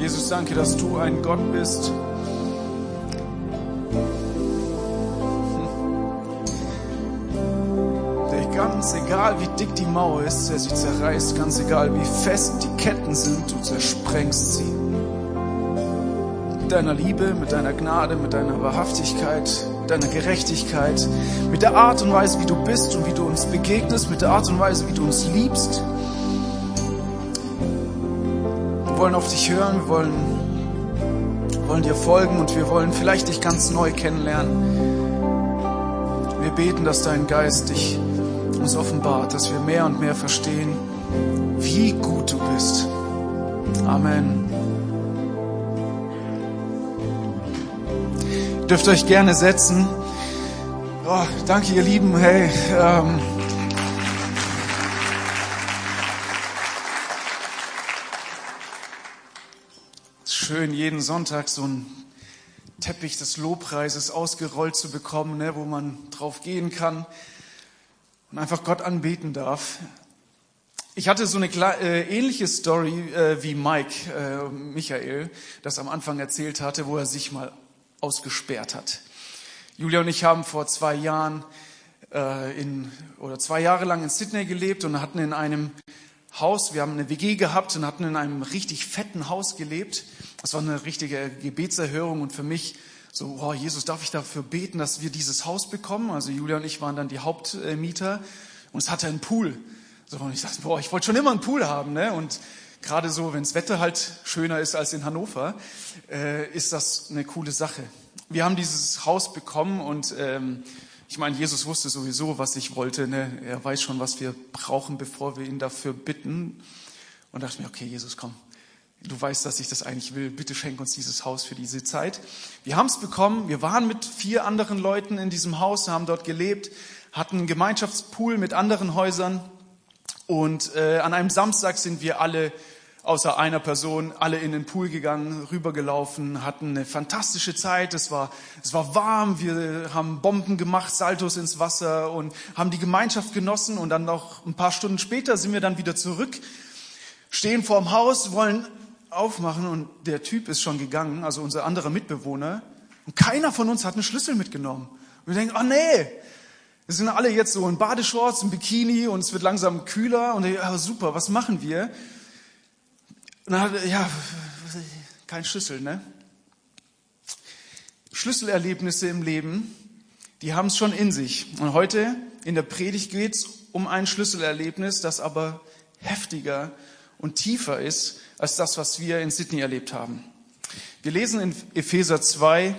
Jesus, danke, dass du ein Gott bist. Der ganz egal wie dick die Mauer ist, der sie zerreißt, ganz egal wie fest die Ketten sind, du zersprengst sie. Mit deiner Liebe, mit deiner Gnade, mit deiner Wahrhaftigkeit, mit deiner Gerechtigkeit, mit der Art und Weise, wie du bist und wie du uns begegnest, mit der Art und Weise, wie du uns liebst. Wollen auf dich hören, wir wollen, wollen dir folgen und wir wollen vielleicht dich ganz neu kennenlernen. Wir beten, dass dein Geist dich uns offenbart, dass wir mehr und mehr verstehen, wie gut du bist. Amen. Ihr dürft euch gerne setzen. Oh, danke, ihr Lieben. Hey, ähm, schön, jeden Sonntag so ein Teppich des Lobpreises ausgerollt zu bekommen, ne, wo man drauf gehen kann und einfach Gott anbeten darf. Ich hatte so eine äh, ähnliche Story äh, wie Mike, äh, Michael, das am Anfang erzählt hatte, wo er sich mal ausgesperrt hat. Julia und ich haben vor zwei Jahren in, oder zwei Jahre lang in Sydney gelebt und hatten in einem Haus, wir haben eine WG gehabt und hatten in einem richtig fetten Haus gelebt. Das war eine richtige Gebetserhörung und für mich so, oh Jesus, darf ich dafür beten, dass wir dieses Haus bekommen? Also Julia und ich waren dann die Hauptmieter und es hatte einen Pool. So, und ich dachte, boah, ich wollte schon immer einen Pool haben, ne? Und gerade so, wenn das Wetter halt schöner ist als in Hannover, äh, ist das eine coole Sache. Wir haben dieses Haus bekommen und ähm, ich meine, Jesus wusste sowieso, was ich wollte. Ne? Er weiß schon, was wir brauchen, bevor wir ihn dafür bitten. Und dachte mir, okay, Jesus, komm, du weißt, dass ich das eigentlich will. Bitte schenk uns dieses Haus für diese Zeit. Wir haben es bekommen. Wir waren mit vier anderen Leuten in diesem Haus, haben dort gelebt, hatten einen Gemeinschaftspool mit anderen Häusern. Und äh, an einem Samstag sind wir alle außer einer Person, alle in den Pool gegangen, rübergelaufen, hatten eine fantastische Zeit. Es war, es war warm, wir haben Bomben gemacht, Saltos ins Wasser und haben die Gemeinschaft genossen. Und dann noch ein paar Stunden später sind wir dann wieder zurück, stehen vorm Haus, wollen aufmachen und der Typ ist schon gegangen, also unser anderer Mitbewohner. Und keiner von uns hat einen Schlüssel mitgenommen. Und wir denken, oh nee, wir sind alle jetzt so in Badeshorts, in Bikini und es wird langsam kühler. Und ja, super, was machen wir? Er, ja, kein Schlüssel, ne? Schlüsselerlebnisse im Leben, die haben es schon in sich. Und heute in der Predigt geht es um ein Schlüsselerlebnis, das aber heftiger und tiefer ist als das, was wir in Sydney erlebt haben. Wir lesen in Epheser 2,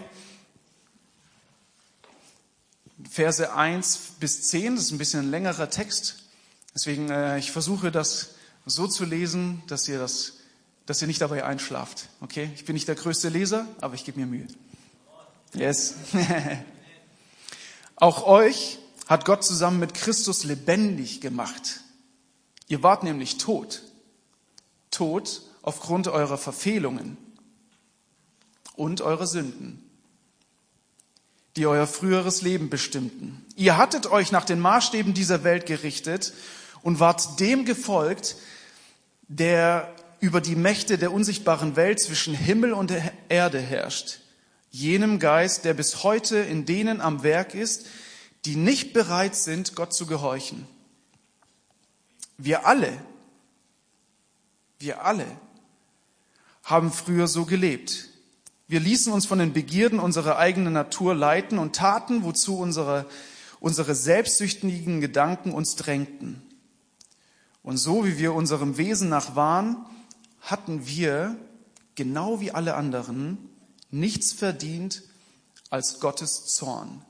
Verse 1 bis 10. Das ist ein bisschen ein längerer Text. Deswegen, äh, ich versuche das so zu lesen, dass ihr das dass ihr nicht dabei einschlaft. Okay? Ich bin nicht der größte Leser, aber ich gebe mir Mühe. Yes. Auch euch hat Gott zusammen mit Christus lebendig gemacht. Ihr wart nämlich tot. Tot aufgrund eurer Verfehlungen und eurer Sünden, die euer früheres Leben bestimmten. Ihr hattet euch nach den Maßstäben dieser Welt gerichtet und wart dem gefolgt, der über die Mächte der unsichtbaren Welt zwischen Himmel und Erde herrscht, jenem Geist, der bis heute in denen am Werk ist, die nicht bereit sind, Gott zu gehorchen. Wir alle, wir alle haben früher so gelebt. Wir ließen uns von den Begierden unserer eigenen Natur leiten und taten, wozu unsere, unsere selbstsüchtigen Gedanken uns drängten. Und so wie wir unserem Wesen nach waren, hatten wir, genau wie alle anderen, nichts verdient als Gottes Zorn.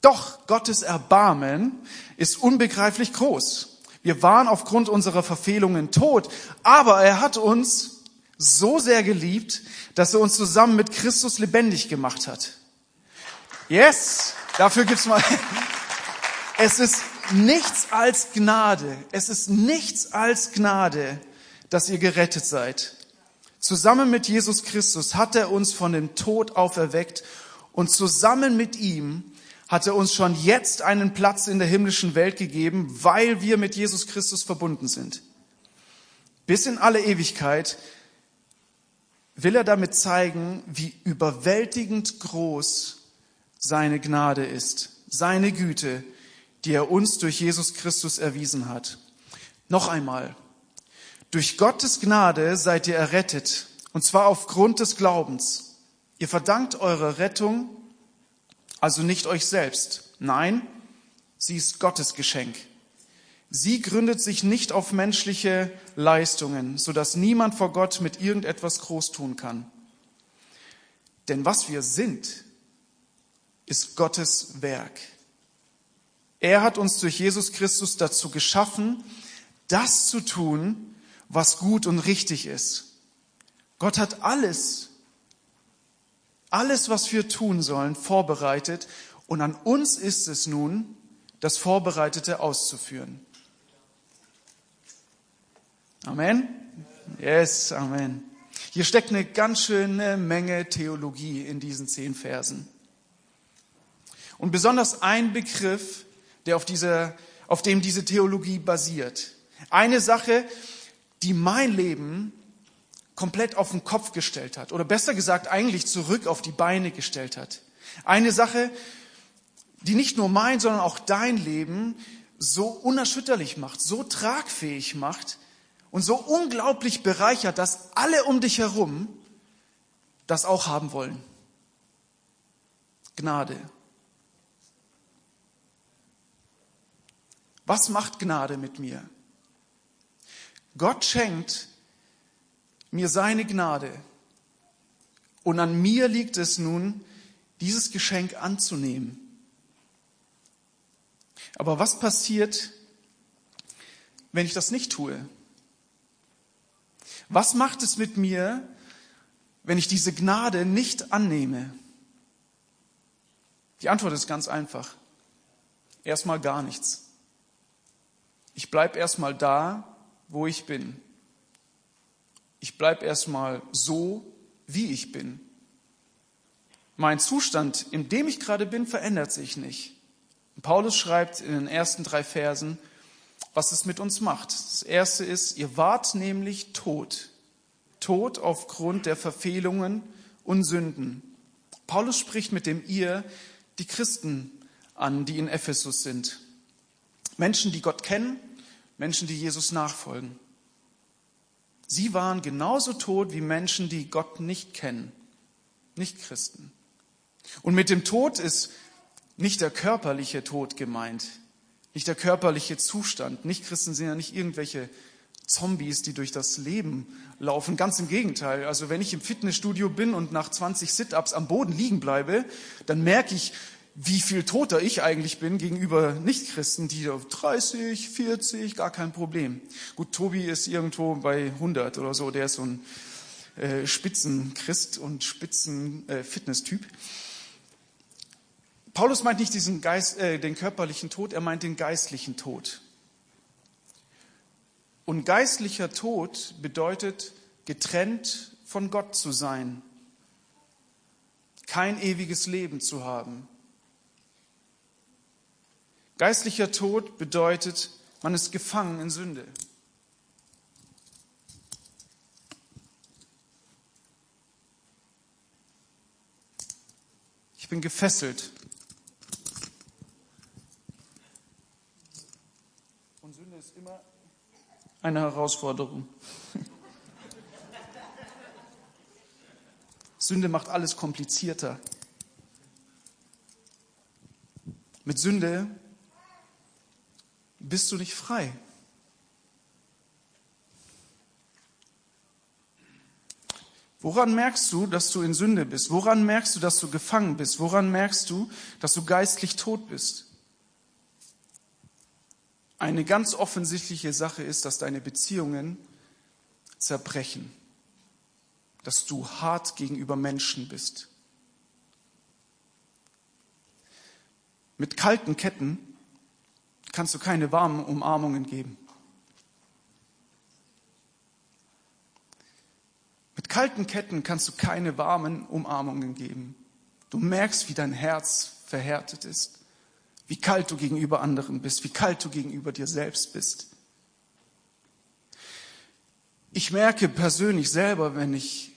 Doch Gottes Erbarmen ist unbegreiflich groß. Wir waren aufgrund unserer Verfehlungen tot, aber er hat uns so sehr geliebt, dass er uns zusammen mit Christus lebendig gemacht hat. Yes, dafür gibt's mal. Es ist nichts als Gnade. Es ist nichts als Gnade, dass ihr gerettet seid. Zusammen mit Jesus Christus hat er uns von dem Tod auferweckt und zusammen mit ihm hat er uns schon jetzt einen Platz in der himmlischen Welt gegeben, weil wir mit Jesus Christus verbunden sind. Bis in alle Ewigkeit will er damit zeigen, wie überwältigend groß seine Gnade ist, seine Güte, die er uns durch Jesus Christus erwiesen hat. Noch einmal, durch Gottes Gnade seid ihr errettet, und zwar aufgrund des Glaubens. Ihr verdankt eure Rettung also nicht euch selbst. Nein, sie ist Gottes Geschenk. Sie gründet sich nicht auf menschliche Leistungen, so dass niemand vor Gott mit irgendetwas groß tun kann. Denn was wir sind, ist Gottes Werk. Er hat uns durch Jesus Christus dazu geschaffen, das zu tun, was gut und richtig ist. Gott hat alles, alles, was wir tun sollen, vorbereitet und an uns ist es nun, das Vorbereitete auszuführen. Amen? Yes, Amen. Hier steckt eine ganz schöne Menge Theologie in diesen zehn Versen. Und besonders ein Begriff, der auf, dieser, auf dem diese Theologie basiert. Eine Sache, die mein Leben komplett auf den Kopf gestellt hat. Oder besser gesagt, eigentlich zurück auf die Beine gestellt hat. Eine Sache, die nicht nur mein, sondern auch dein Leben so unerschütterlich macht, so tragfähig macht und so unglaublich bereichert, dass alle um dich herum das auch haben wollen. Gnade. Was macht Gnade mit mir? Gott schenkt mir seine Gnade. Und an mir liegt es nun, dieses Geschenk anzunehmen. Aber was passiert, wenn ich das nicht tue? Was macht es mit mir, wenn ich diese Gnade nicht annehme? Die Antwort ist ganz einfach. Erstmal gar nichts. Ich bleib erstmal da, wo ich bin. Ich bleib erstmal so, wie ich bin. Mein Zustand, in dem ich gerade bin, verändert sich nicht. Paulus schreibt in den ersten drei Versen, was es mit uns macht. Das erste ist, ihr wart nämlich tot. Tot aufgrund der Verfehlungen und Sünden. Paulus spricht mit dem ihr die Christen an, die in Ephesus sind. Menschen, die Gott kennen, Menschen, die Jesus nachfolgen. Sie waren genauso tot wie Menschen, die Gott nicht kennen, nicht Christen. Und mit dem Tod ist nicht der körperliche Tod gemeint, nicht der körperliche Zustand. Nicht Christen sind ja nicht irgendwelche Zombies, die durch das Leben laufen. Ganz im Gegenteil. Also wenn ich im Fitnessstudio bin und nach 20 Sit-ups am Boden liegen bleibe, dann merke ich, wie viel toter ich eigentlich bin gegenüber Nichtchristen, die auf 30, 40, gar kein Problem. Gut, Tobi ist irgendwo bei 100 oder so, der ist so ein äh, Spitzenchrist und Spitzen-Fitness-Typ. Äh, Paulus meint nicht diesen Geist, äh, den körperlichen Tod, er meint den geistlichen Tod. Und geistlicher Tod bedeutet, getrennt von Gott zu sein, kein ewiges Leben zu haben. Geistlicher Tod bedeutet, man ist gefangen in Sünde. Ich bin gefesselt. Und Sünde ist immer eine Herausforderung. Sünde macht alles komplizierter. Mit Sünde bist du nicht frei. Woran merkst du, dass du in Sünde bist? Woran merkst du, dass du gefangen bist? Woran merkst du, dass du geistlich tot bist? Eine ganz offensichtliche Sache ist, dass deine Beziehungen zerbrechen, dass du hart gegenüber Menschen bist. Mit kalten Ketten kannst du keine warmen Umarmungen geben. Mit kalten Ketten kannst du keine warmen Umarmungen geben. Du merkst, wie dein Herz verhärtet ist, wie kalt du gegenüber anderen bist, wie kalt du gegenüber dir selbst bist. Ich merke persönlich selber, wenn ich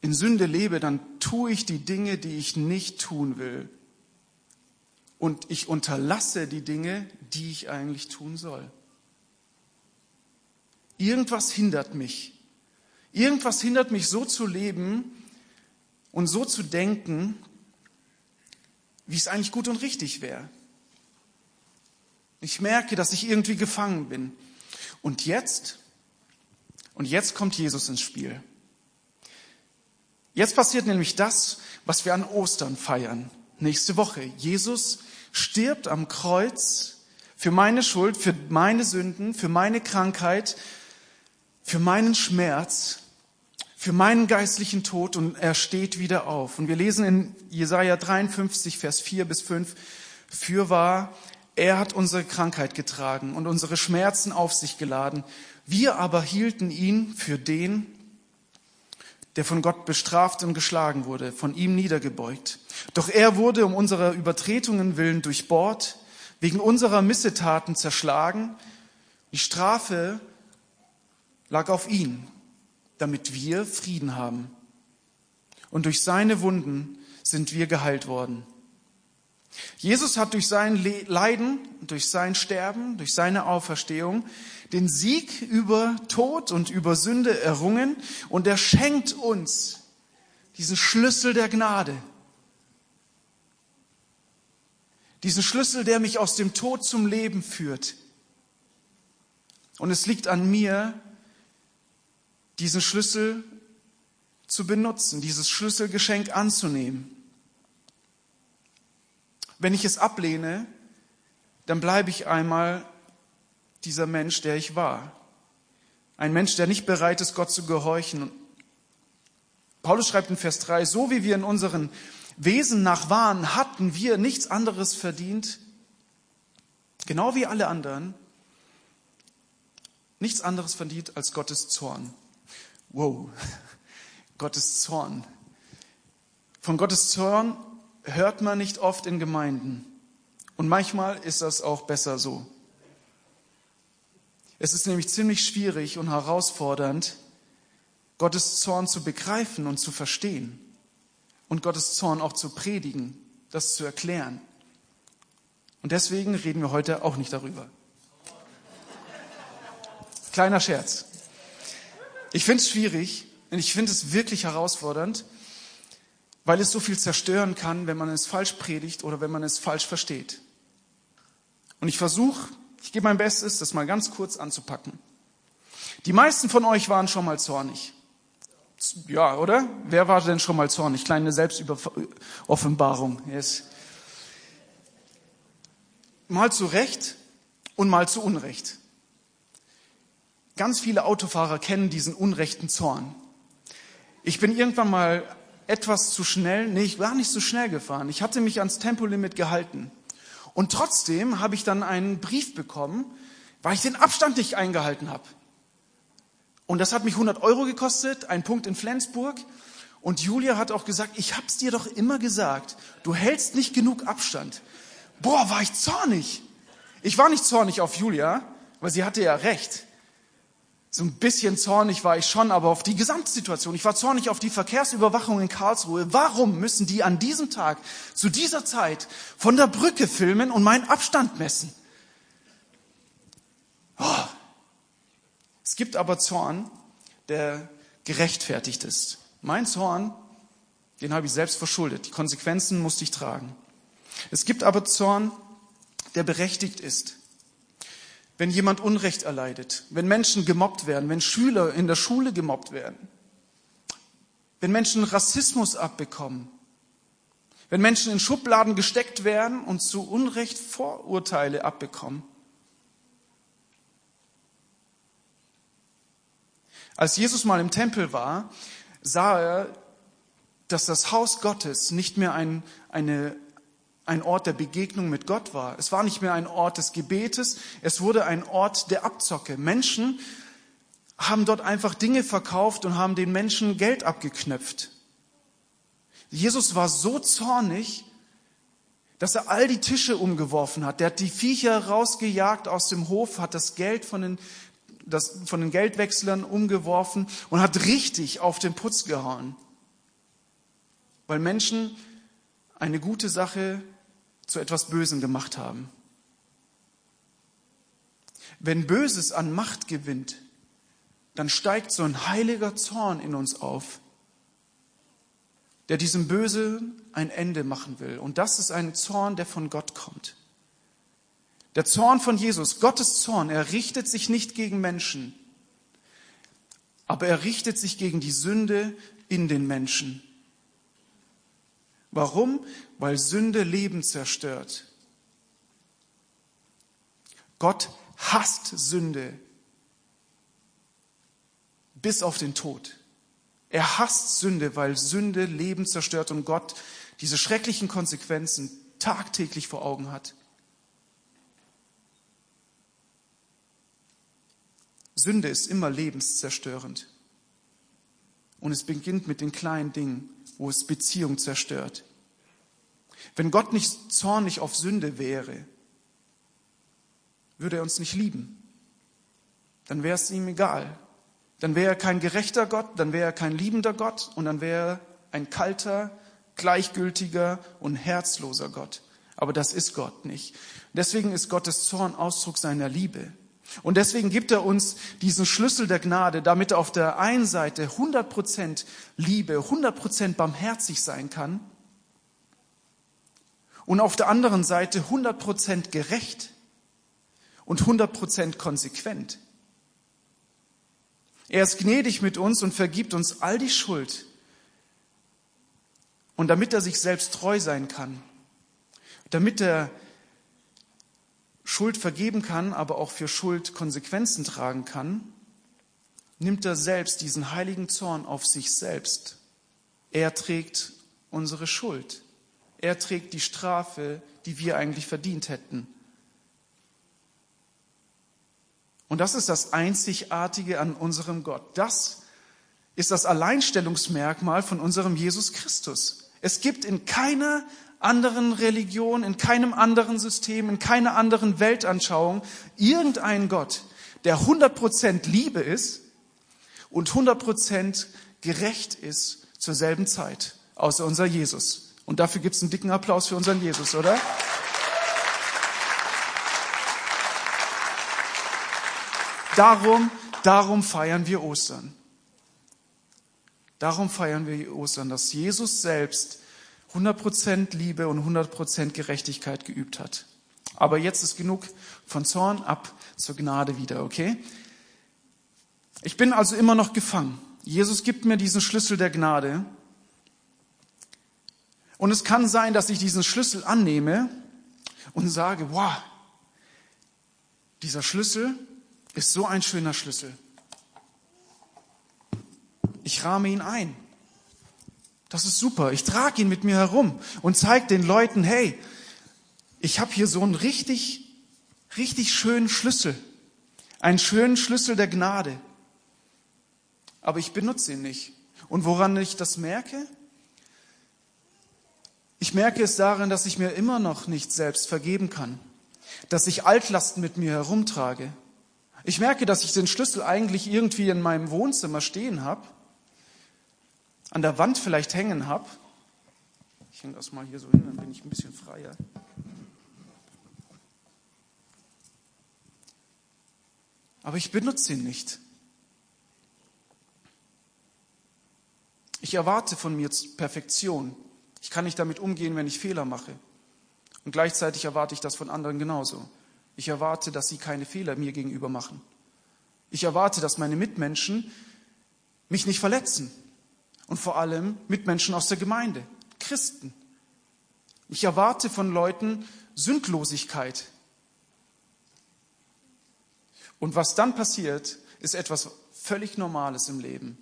in Sünde lebe, dann tue ich die Dinge, die ich nicht tun will. Und ich unterlasse die Dinge, die ich eigentlich tun soll. Irgendwas hindert mich. Irgendwas hindert mich so zu leben und so zu denken, wie es eigentlich gut und richtig wäre. Ich merke, dass ich irgendwie gefangen bin. Und jetzt, und jetzt kommt Jesus ins Spiel. Jetzt passiert nämlich das, was wir an Ostern feiern. Nächste Woche. Jesus stirbt am Kreuz für meine Schuld, für meine Sünden, für meine Krankheit, für meinen Schmerz, für meinen geistlichen Tod und er steht wieder auf. Und wir lesen in Jesaja 53, Vers 4 bis 5, Fürwahr, er hat unsere Krankheit getragen und unsere Schmerzen auf sich geladen. Wir aber hielten ihn für den, der von Gott bestraft und geschlagen wurde, von ihm niedergebeugt. Doch er wurde um unserer Übertretungen willen durchbohrt, wegen unserer Missetaten zerschlagen. Die Strafe lag auf ihn, damit wir Frieden haben. Und durch seine Wunden sind wir geheilt worden. Jesus hat durch sein Leiden, durch sein Sterben, durch seine Auferstehung den Sieg über Tod und über Sünde errungen und er schenkt uns diesen Schlüssel der Gnade. Diesen Schlüssel, der mich aus dem Tod zum Leben führt. Und es liegt an mir, diesen Schlüssel zu benutzen, dieses Schlüsselgeschenk anzunehmen. Wenn ich es ablehne, dann bleibe ich einmal dieser Mensch, der ich war. Ein Mensch, der nicht bereit ist, Gott zu gehorchen. Paulus schreibt in Vers 3, so wie wir in unseren Wesen nach waren, hatten wir nichts anderes verdient, genau wie alle anderen, nichts anderes verdient als Gottes Zorn. Wow, Gottes Zorn. Von Gottes Zorn hört man nicht oft in Gemeinden. Und manchmal ist das auch besser so. Es ist nämlich ziemlich schwierig und herausfordernd, Gottes Zorn zu begreifen und zu verstehen und Gottes Zorn auch zu predigen, das zu erklären. Und deswegen reden wir heute auch nicht darüber. Kleiner Scherz. Ich finde es schwierig und ich finde es wirklich herausfordernd, weil es so viel zerstören kann, wenn man es falsch predigt oder wenn man es falsch versteht. Und ich versuche, ich gebe mein Bestes, das mal ganz kurz anzupacken. Die meisten von euch waren schon mal zornig. Ja, oder? Wer war denn schon mal zornig? Kleine Selbstoffenbarung. Yes. Mal zu Recht und mal zu Unrecht. Ganz viele Autofahrer kennen diesen unrechten Zorn. Ich bin irgendwann mal etwas zu schnell, nee, ich war nicht so schnell gefahren. Ich hatte mich ans Tempolimit gehalten. Und trotzdem habe ich dann einen Brief bekommen, weil ich den Abstand nicht eingehalten habe. Und das hat mich 100 Euro gekostet, ein Punkt in Flensburg. Und Julia hat auch gesagt, ich hab's dir doch immer gesagt, du hältst nicht genug Abstand. Boah, war ich zornig. Ich war nicht zornig auf Julia, weil sie hatte ja recht. So ein bisschen zornig war ich schon, aber auf die Gesamtsituation. Ich war zornig auf die Verkehrsüberwachung in Karlsruhe. Warum müssen die an diesem Tag, zu dieser Zeit, von der Brücke filmen und meinen Abstand messen? Oh. Es gibt aber Zorn, der gerechtfertigt ist. Mein Zorn, den habe ich selbst verschuldet. Die Konsequenzen musste ich tragen. Es gibt aber Zorn, der berechtigt ist wenn jemand Unrecht erleidet, wenn Menschen gemobbt werden, wenn Schüler in der Schule gemobbt werden, wenn Menschen Rassismus abbekommen, wenn Menschen in Schubladen gesteckt werden und zu Unrecht Vorurteile abbekommen. Als Jesus mal im Tempel war, sah er, dass das Haus Gottes nicht mehr ein, eine ein Ort der Begegnung mit Gott war. Es war nicht mehr ein Ort des Gebetes, es wurde ein Ort der Abzocke. Menschen haben dort einfach Dinge verkauft und haben den Menschen Geld abgeknöpft. Jesus war so zornig, dass er all die Tische umgeworfen hat. Der hat die Viecher rausgejagt aus dem Hof, hat das Geld von den das, von den Geldwechslern umgeworfen und hat richtig auf den Putz gehauen. Weil Menschen eine gute Sache zu etwas Bösem gemacht haben. Wenn Böses an Macht gewinnt, dann steigt so ein heiliger Zorn in uns auf, der diesem Bösen ein Ende machen will. Und das ist ein Zorn, der von Gott kommt. Der Zorn von Jesus, Gottes Zorn, er richtet sich nicht gegen Menschen, aber er richtet sich gegen die Sünde in den Menschen. Warum? Weil Sünde Leben zerstört. Gott hasst Sünde bis auf den Tod. Er hasst Sünde, weil Sünde Leben zerstört und Gott diese schrecklichen Konsequenzen tagtäglich vor Augen hat. Sünde ist immer lebenszerstörend. Und es beginnt mit den kleinen Dingen, wo es Beziehung zerstört. Wenn Gott nicht zornig auf Sünde wäre, würde er uns nicht lieben. Dann wäre es ihm egal. Dann wäre er kein gerechter Gott, dann wäre er kein liebender Gott und dann wäre er ein kalter, gleichgültiger und herzloser Gott. Aber das ist Gott nicht. Deswegen ist Gottes Zorn Ausdruck seiner Liebe. Und deswegen gibt er uns diesen Schlüssel der Gnade, damit er auf der einen Seite 100% Liebe, 100% barmherzig sein kann und auf der anderen Seite 100% gerecht und 100% konsequent. Er ist gnädig mit uns und vergibt uns all die Schuld. Und damit er sich selbst treu sein kann, damit er Schuld vergeben kann, aber auch für Schuld Konsequenzen tragen kann, nimmt er selbst diesen heiligen Zorn auf sich selbst. Er trägt unsere Schuld. Er trägt die Strafe, die wir eigentlich verdient hätten. Und das ist das Einzigartige an unserem Gott. Das ist das Alleinstellungsmerkmal von unserem Jesus Christus. Es gibt in keiner anderen Religion, in keinem anderen System, in keiner anderen Weltanschauung irgendeinen Gott, der 100% Liebe ist und 100% gerecht ist zur selben Zeit, außer unser Jesus. Und dafür gibt es einen dicken Applaus für unseren Jesus, oder? Darum, darum feiern wir Ostern. Darum feiern wir Ostern, dass Jesus selbst 100% Liebe und 100% Gerechtigkeit geübt hat. Aber jetzt ist genug von Zorn ab zur Gnade wieder, okay? Ich bin also immer noch gefangen. Jesus gibt mir diesen Schlüssel der Gnade. Und es kann sein, dass ich diesen Schlüssel annehme und sage, wow, dieser Schlüssel ist so ein schöner Schlüssel. Ich rahme ihn ein. Das ist super. Ich trage ihn mit mir herum und zeige den Leuten, hey, ich habe hier so einen richtig, richtig schönen Schlüssel. Einen schönen Schlüssel der Gnade. Aber ich benutze ihn nicht. Und woran ich das merke? Ich merke es darin, dass ich mir immer noch nicht selbst vergeben kann. Dass ich Altlasten mit mir herumtrage. Ich merke, dass ich den Schlüssel eigentlich irgendwie in meinem Wohnzimmer stehen habe, an der Wand vielleicht hängen habe. Ich hänge das mal hier so hin, dann bin ich ein bisschen freier. Aber ich benutze ihn nicht. Ich erwarte von mir Perfektion. Ich kann nicht damit umgehen, wenn ich Fehler mache. Und gleichzeitig erwarte ich das von anderen genauso. Ich erwarte, dass sie keine Fehler mir gegenüber machen. Ich erwarte, dass meine Mitmenschen mich nicht verletzen. Und vor allem Mitmenschen aus der Gemeinde, Christen. Ich erwarte von Leuten Sündlosigkeit. Und was dann passiert, ist etwas völlig Normales im Leben.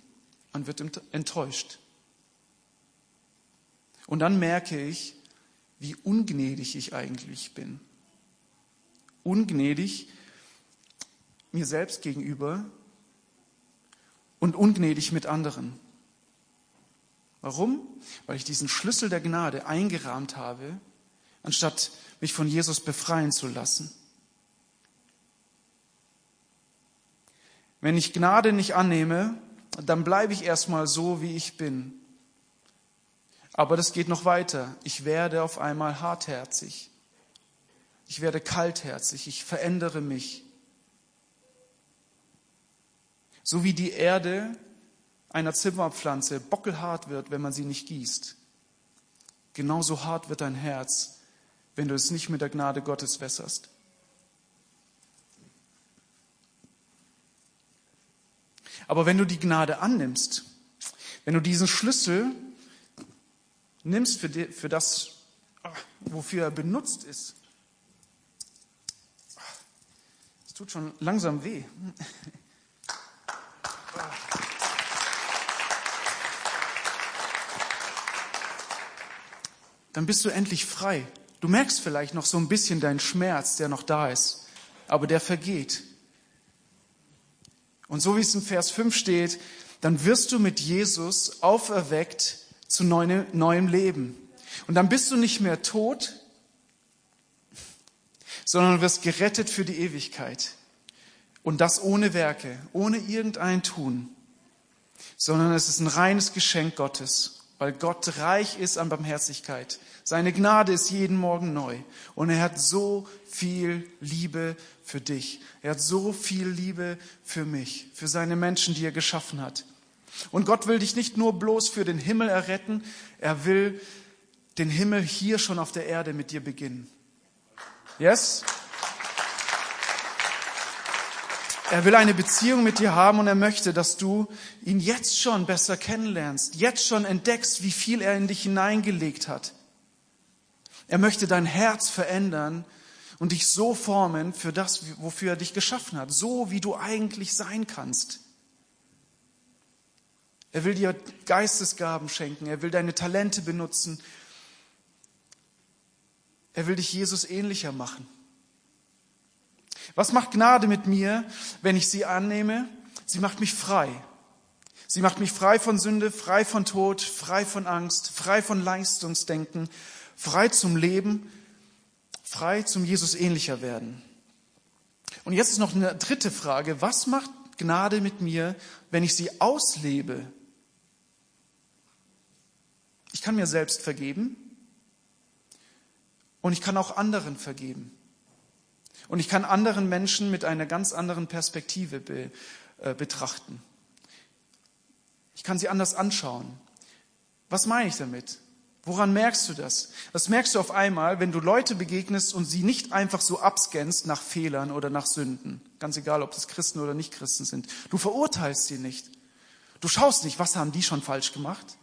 Man wird enttäuscht. Und dann merke ich, wie ungnädig ich eigentlich bin ungnädig mir selbst gegenüber und ungnädig mit anderen. Warum? Weil ich diesen Schlüssel der Gnade eingerahmt habe, anstatt mich von Jesus befreien zu lassen. Wenn ich Gnade nicht annehme, dann bleibe ich erstmal so, wie ich bin. Aber das geht noch weiter. Ich werde auf einmal hartherzig. Ich werde kaltherzig. Ich verändere mich. So wie die Erde einer Zimmerpflanze bockelhart wird, wenn man sie nicht gießt. Genauso hart wird dein Herz, wenn du es nicht mit der Gnade Gottes wässerst. Aber wenn du die Gnade annimmst, wenn du diesen Schlüssel nimmst für, die, für das, wofür er benutzt ist, es tut schon langsam weh. Dann bist du endlich frei. Du merkst vielleicht noch so ein bisschen deinen Schmerz, der noch da ist, aber der vergeht. Und so wie es im Vers 5 steht, dann wirst du mit Jesus auferweckt zu neuem Leben. Und dann bist du nicht mehr tot, sondern wirst gerettet für die Ewigkeit. Und das ohne Werke, ohne irgendein Tun, sondern es ist ein reines Geschenk Gottes, weil Gott reich ist an Barmherzigkeit. Seine Gnade ist jeden Morgen neu. Und er hat so viel Liebe für dich. Er hat so viel Liebe für mich, für seine Menschen, die er geschaffen hat. Und Gott will dich nicht nur bloß für den Himmel erretten, er will den Himmel hier schon auf der Erde mit dir beginnen. Yes? Er will eine Beziehung mit dir haben und er möchte, dass du ihn jetzt schon besser kennenlernst, jetzt schon entdeckst, wie viel er in dich hineingelegt hat. Er möchte dein Herz verändern und dich so formen für das, wofür er dich geschaffen hat, so wie du eigentlich sein kannst. Er will dir Geistesgaben schenken. Er will deine Talente benutzen. Er will dich Jesus ähnlicher machen. Was macht Gnade mit mir, wenn ich sie annehme? Sie macht mich frei. Sie macht mich frei von Sünde, frei von Tod, frei von Angst, frei von Leistungsdenken, frei zum Leben, frei zum Jesus ähnlicher werden. Und jetzt ist noch eine dritte Frage. Was macht Gnade mit mir, wenn ich sie auslebe? Ich kann mir selbst vergeben und ich kann auch anderen vergeben. Und ich kann anderen Menschen mit einer ganz anderen Perspektive be, äh, betrachten. Ich kann sie anders anschauen. Was meine ich damit? Woran merkst du das? Das merkst du auf einmal, wenn du Leute begegnest und sie nicht einfach so abscannst nach Fehlern oder nach Sünden. Ganz egal, ob das Christen oder nicht Christen sind. Du verurteilst sie nicht. Du schaust nicht, was haben die schon falsch gemacht,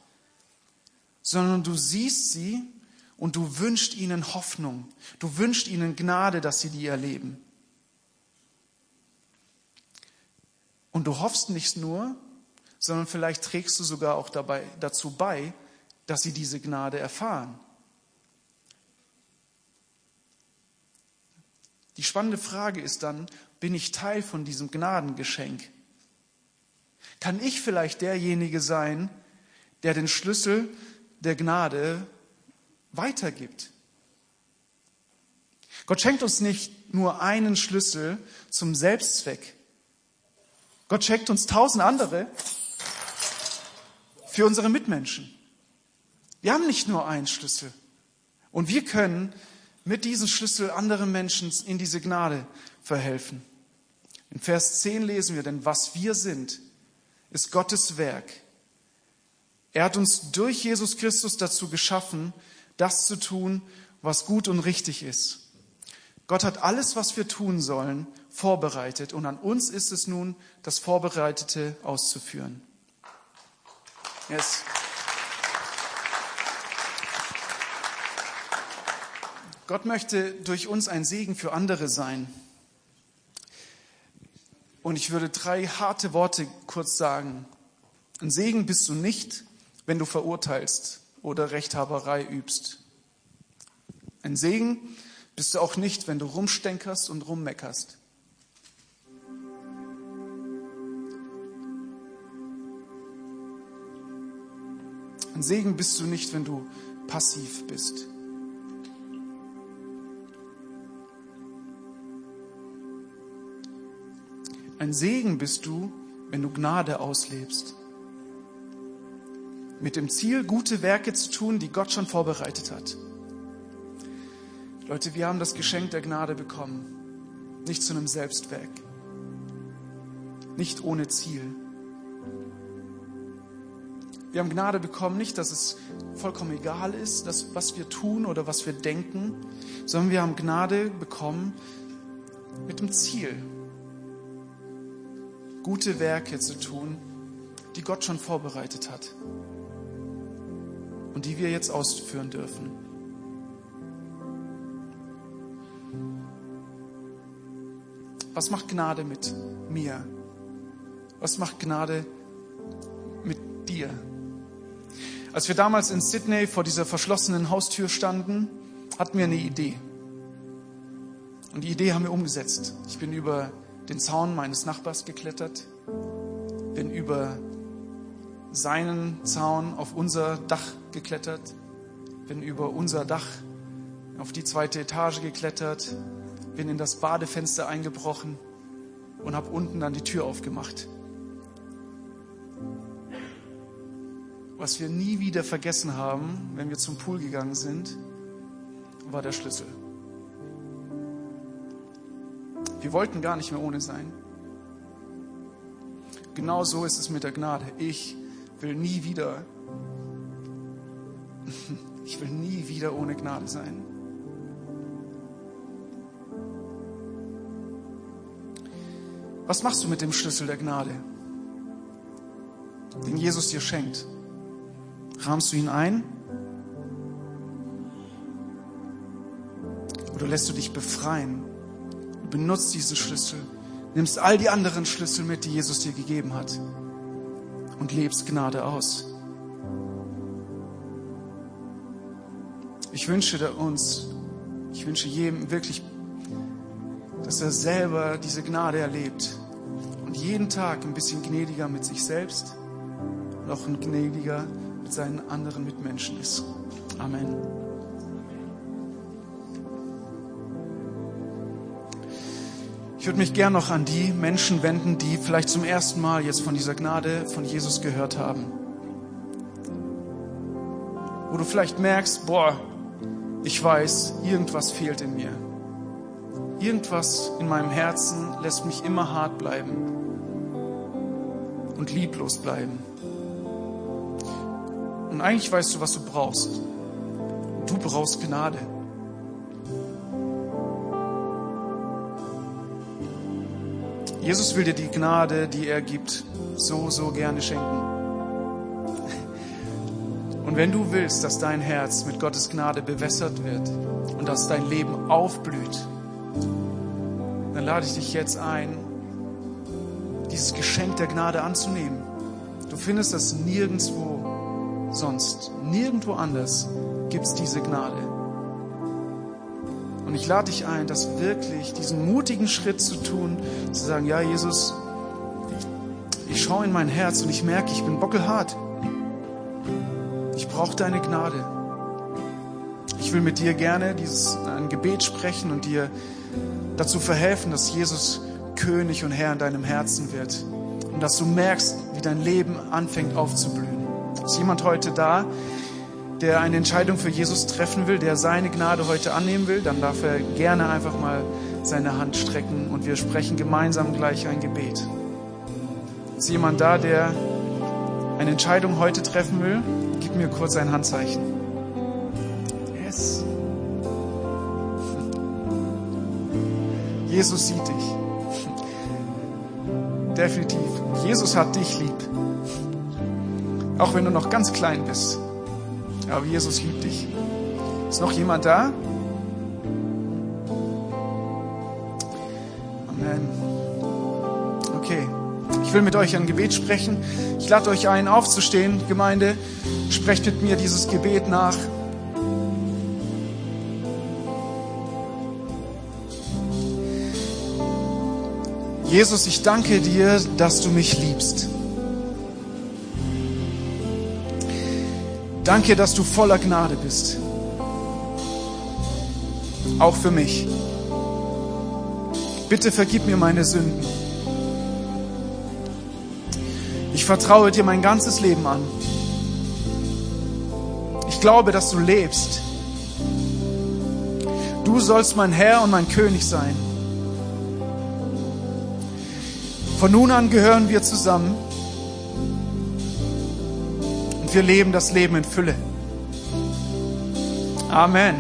sondern du siehst sie und du wünschst ihnen Hoffnung. Du wünschst ihnen Gnade, dass sie die erleben. Und du hoffst nicht nur, sondern vielleicht trägst du sogar auch dabei, dazu bei, dass sie diese Gnade erfahren. Die spannende Frage ist dann, bin ich Teil von diesem Gnadengeschenk? Kann ich vielleicht derjenige sein, der den Schlüssel der Gnade weitergibt. Gott schenkt uns nicht nur einen Schlüssel zum Selbstzweck. Gott schenkt uns tausend andere für unsere Mitmenschen. Wir haben nicht nur einen Schlüssel. Und wir können mit diesem Schlüssel anderen Menschen in diese Gnade verhelfen. In Vers 10 lesen wir, denn was wir sind, ist Gottes Werk. Er hat uns durch Jesus Christus dazu geschaffen, das zu tun, was gut und richtig ist. Gott hat alles, was wir tun sollen, vorbereitet und an uns ist es nun, das Vorbereitete auszuführen. Yes. Gott möchte durch uns ein Segen für andere sein. Und ich würde drei harte Worte kurz sagen. Ein Segen bist du nicht, wenn du verurteilst oder Rechthaberei übst. Ein Segen bist du auch nicht, wenn du rumstänkerst und rummeckerst. Ein Segen bist du nicht, wenn du passiv bist. Ein Segen bist du, wenn du Gnade auslebst. Mit dem Ziel, gute Werke zu tun, die Gott schon vorbereitet hat. Leute, wir haben das Geschenk der Gnade bekommen, nicht zu einem Selbstwerk, nicht ohne Ziel. Wir haben Gnade bekommen, nicht, dass es vollkommen egal ist, dass, was wir tun oder was wir denken, sondern wir haben Gnade bekommen mit dem Ziel, gute Werke zu tun, die Gott schon vorbereitet hat und die wir jetzt ausführen dürfen. Was macht Gnade mit mir? Was macht Gnade mit dir? Als wir damals in Sydney vor dieser verschlossenen Haustür standen, hatten wir eine Idee. Und die Idee haben wir umgesetzt. Ich bin über den Zaun meines Nachbars geklettert, bin über seinen Zaun auf unser Dach geklettert, bin über unser Dach auf die zweite Etage geklettert, bin in das Badefenster eingebrochen und habe unten dann die Tür aufgemacht. Was wir nie wieder vergessen haben, wenn wir zum Pool gegangen sind, war der Schlüssel. Wir wollten gar nicht mehr ohne sein. Genau so ist es mit der Gnade. Ich will nie wieder, ich will nie wieder ohne Gnade sein. Was machst du mit dem Schlüssel der Gnade, den Jesus dir schenkt? Rahmst du ihn ein? Oder lässt du dich befreien? Du benutzt diesen Schlüssel, nimmst all die anderen Schlüssel mit, die Jesus dir gegeben hat und lebst Gnade aus. Ich wünsche uns, ich wünsche jedem wirklich, dass er selber diese Gnade erlebt und jeden Tag ein bisschen gnädiger mit sich selbst und auch ein gnädiger mit seinen anderen Mitmenschen ist. Amen. Ich würde mich gern noch an die Menschen wenden, die vielleicht zum ersten Mal jetzt von dieser Gnade von Jesus gehört haben. Wo du vielleicht merkst, boah, ich weiß, irgendwas fehlt in mir. Irgendwas in meinem Herzen lässt mich immer hart bleiben und lieblos bleiben. Und eigentlich weißt du, was du brauchst. Du brauchst Gnade. Jesus will dir die Gnade, die er gibt, so, so gerne schenken. Und wenn du willst, dass dein Herz mit Gottes Gnade bewässert wird und dass dein Leben aufblüht, dann lade ich dich jetzt ein, dieses Geschenk der Gnade anzunehmen. Du findest das nirgendwo sonst, nirgendwo anders gibt es diese Gnade. Und ich lade dich ein, das wirklich, diesen mutigen Schritt zu tun, zu sagen, ja Jesus, ich schaue in mein Herz und ich merke, ich bin bockelhart. Ich brauche deine Gnade. Ich will mit dir gerne dieses, ein Gebet sprechen und dir dazu verhelfen, dass Jesus König und Herr in deinem Herzen wird. Und dass du merkst, wie dein Leben anfängt aufzublühen. Ist jemand heute da, der eine Entscheidung für Jesus treffen will, der seine Gnade heute annehmen will, dann darf er gerne einfach mal seine Hand strecken und wir sprechen gemeinsam gleich ein Gebet. Ist jemand da, der eine Entscheidung heute treffen will? Gib mir kurz ein Handzeichen. Yes. Jesus sieht dich. Definitiv. Jesus hat dich lieb. Auch wenn du noch ganz klein bist. Aber Jesus liebt dich. Ist noch jemand da? Amen. Okay. Ich will mit euch ein Gebet sprechen. Ich lade euch ein, aufzustehen, Gemeinde. Sprecht mit mir dieses Gebet nach. Jesus, ich danke dir, dass du mich liebst. Danke, dass du voller Gnade bist. Auch für mich. Bitte vergib mir meine Sünden. Ich vertraue dir mein ganzes Leben an. Ich glaube, dass du lebst. Du sollst mein Herr und mein König sein. Von nun an gehören wir zusammen und wir leben das Leben in Fülle. Amen.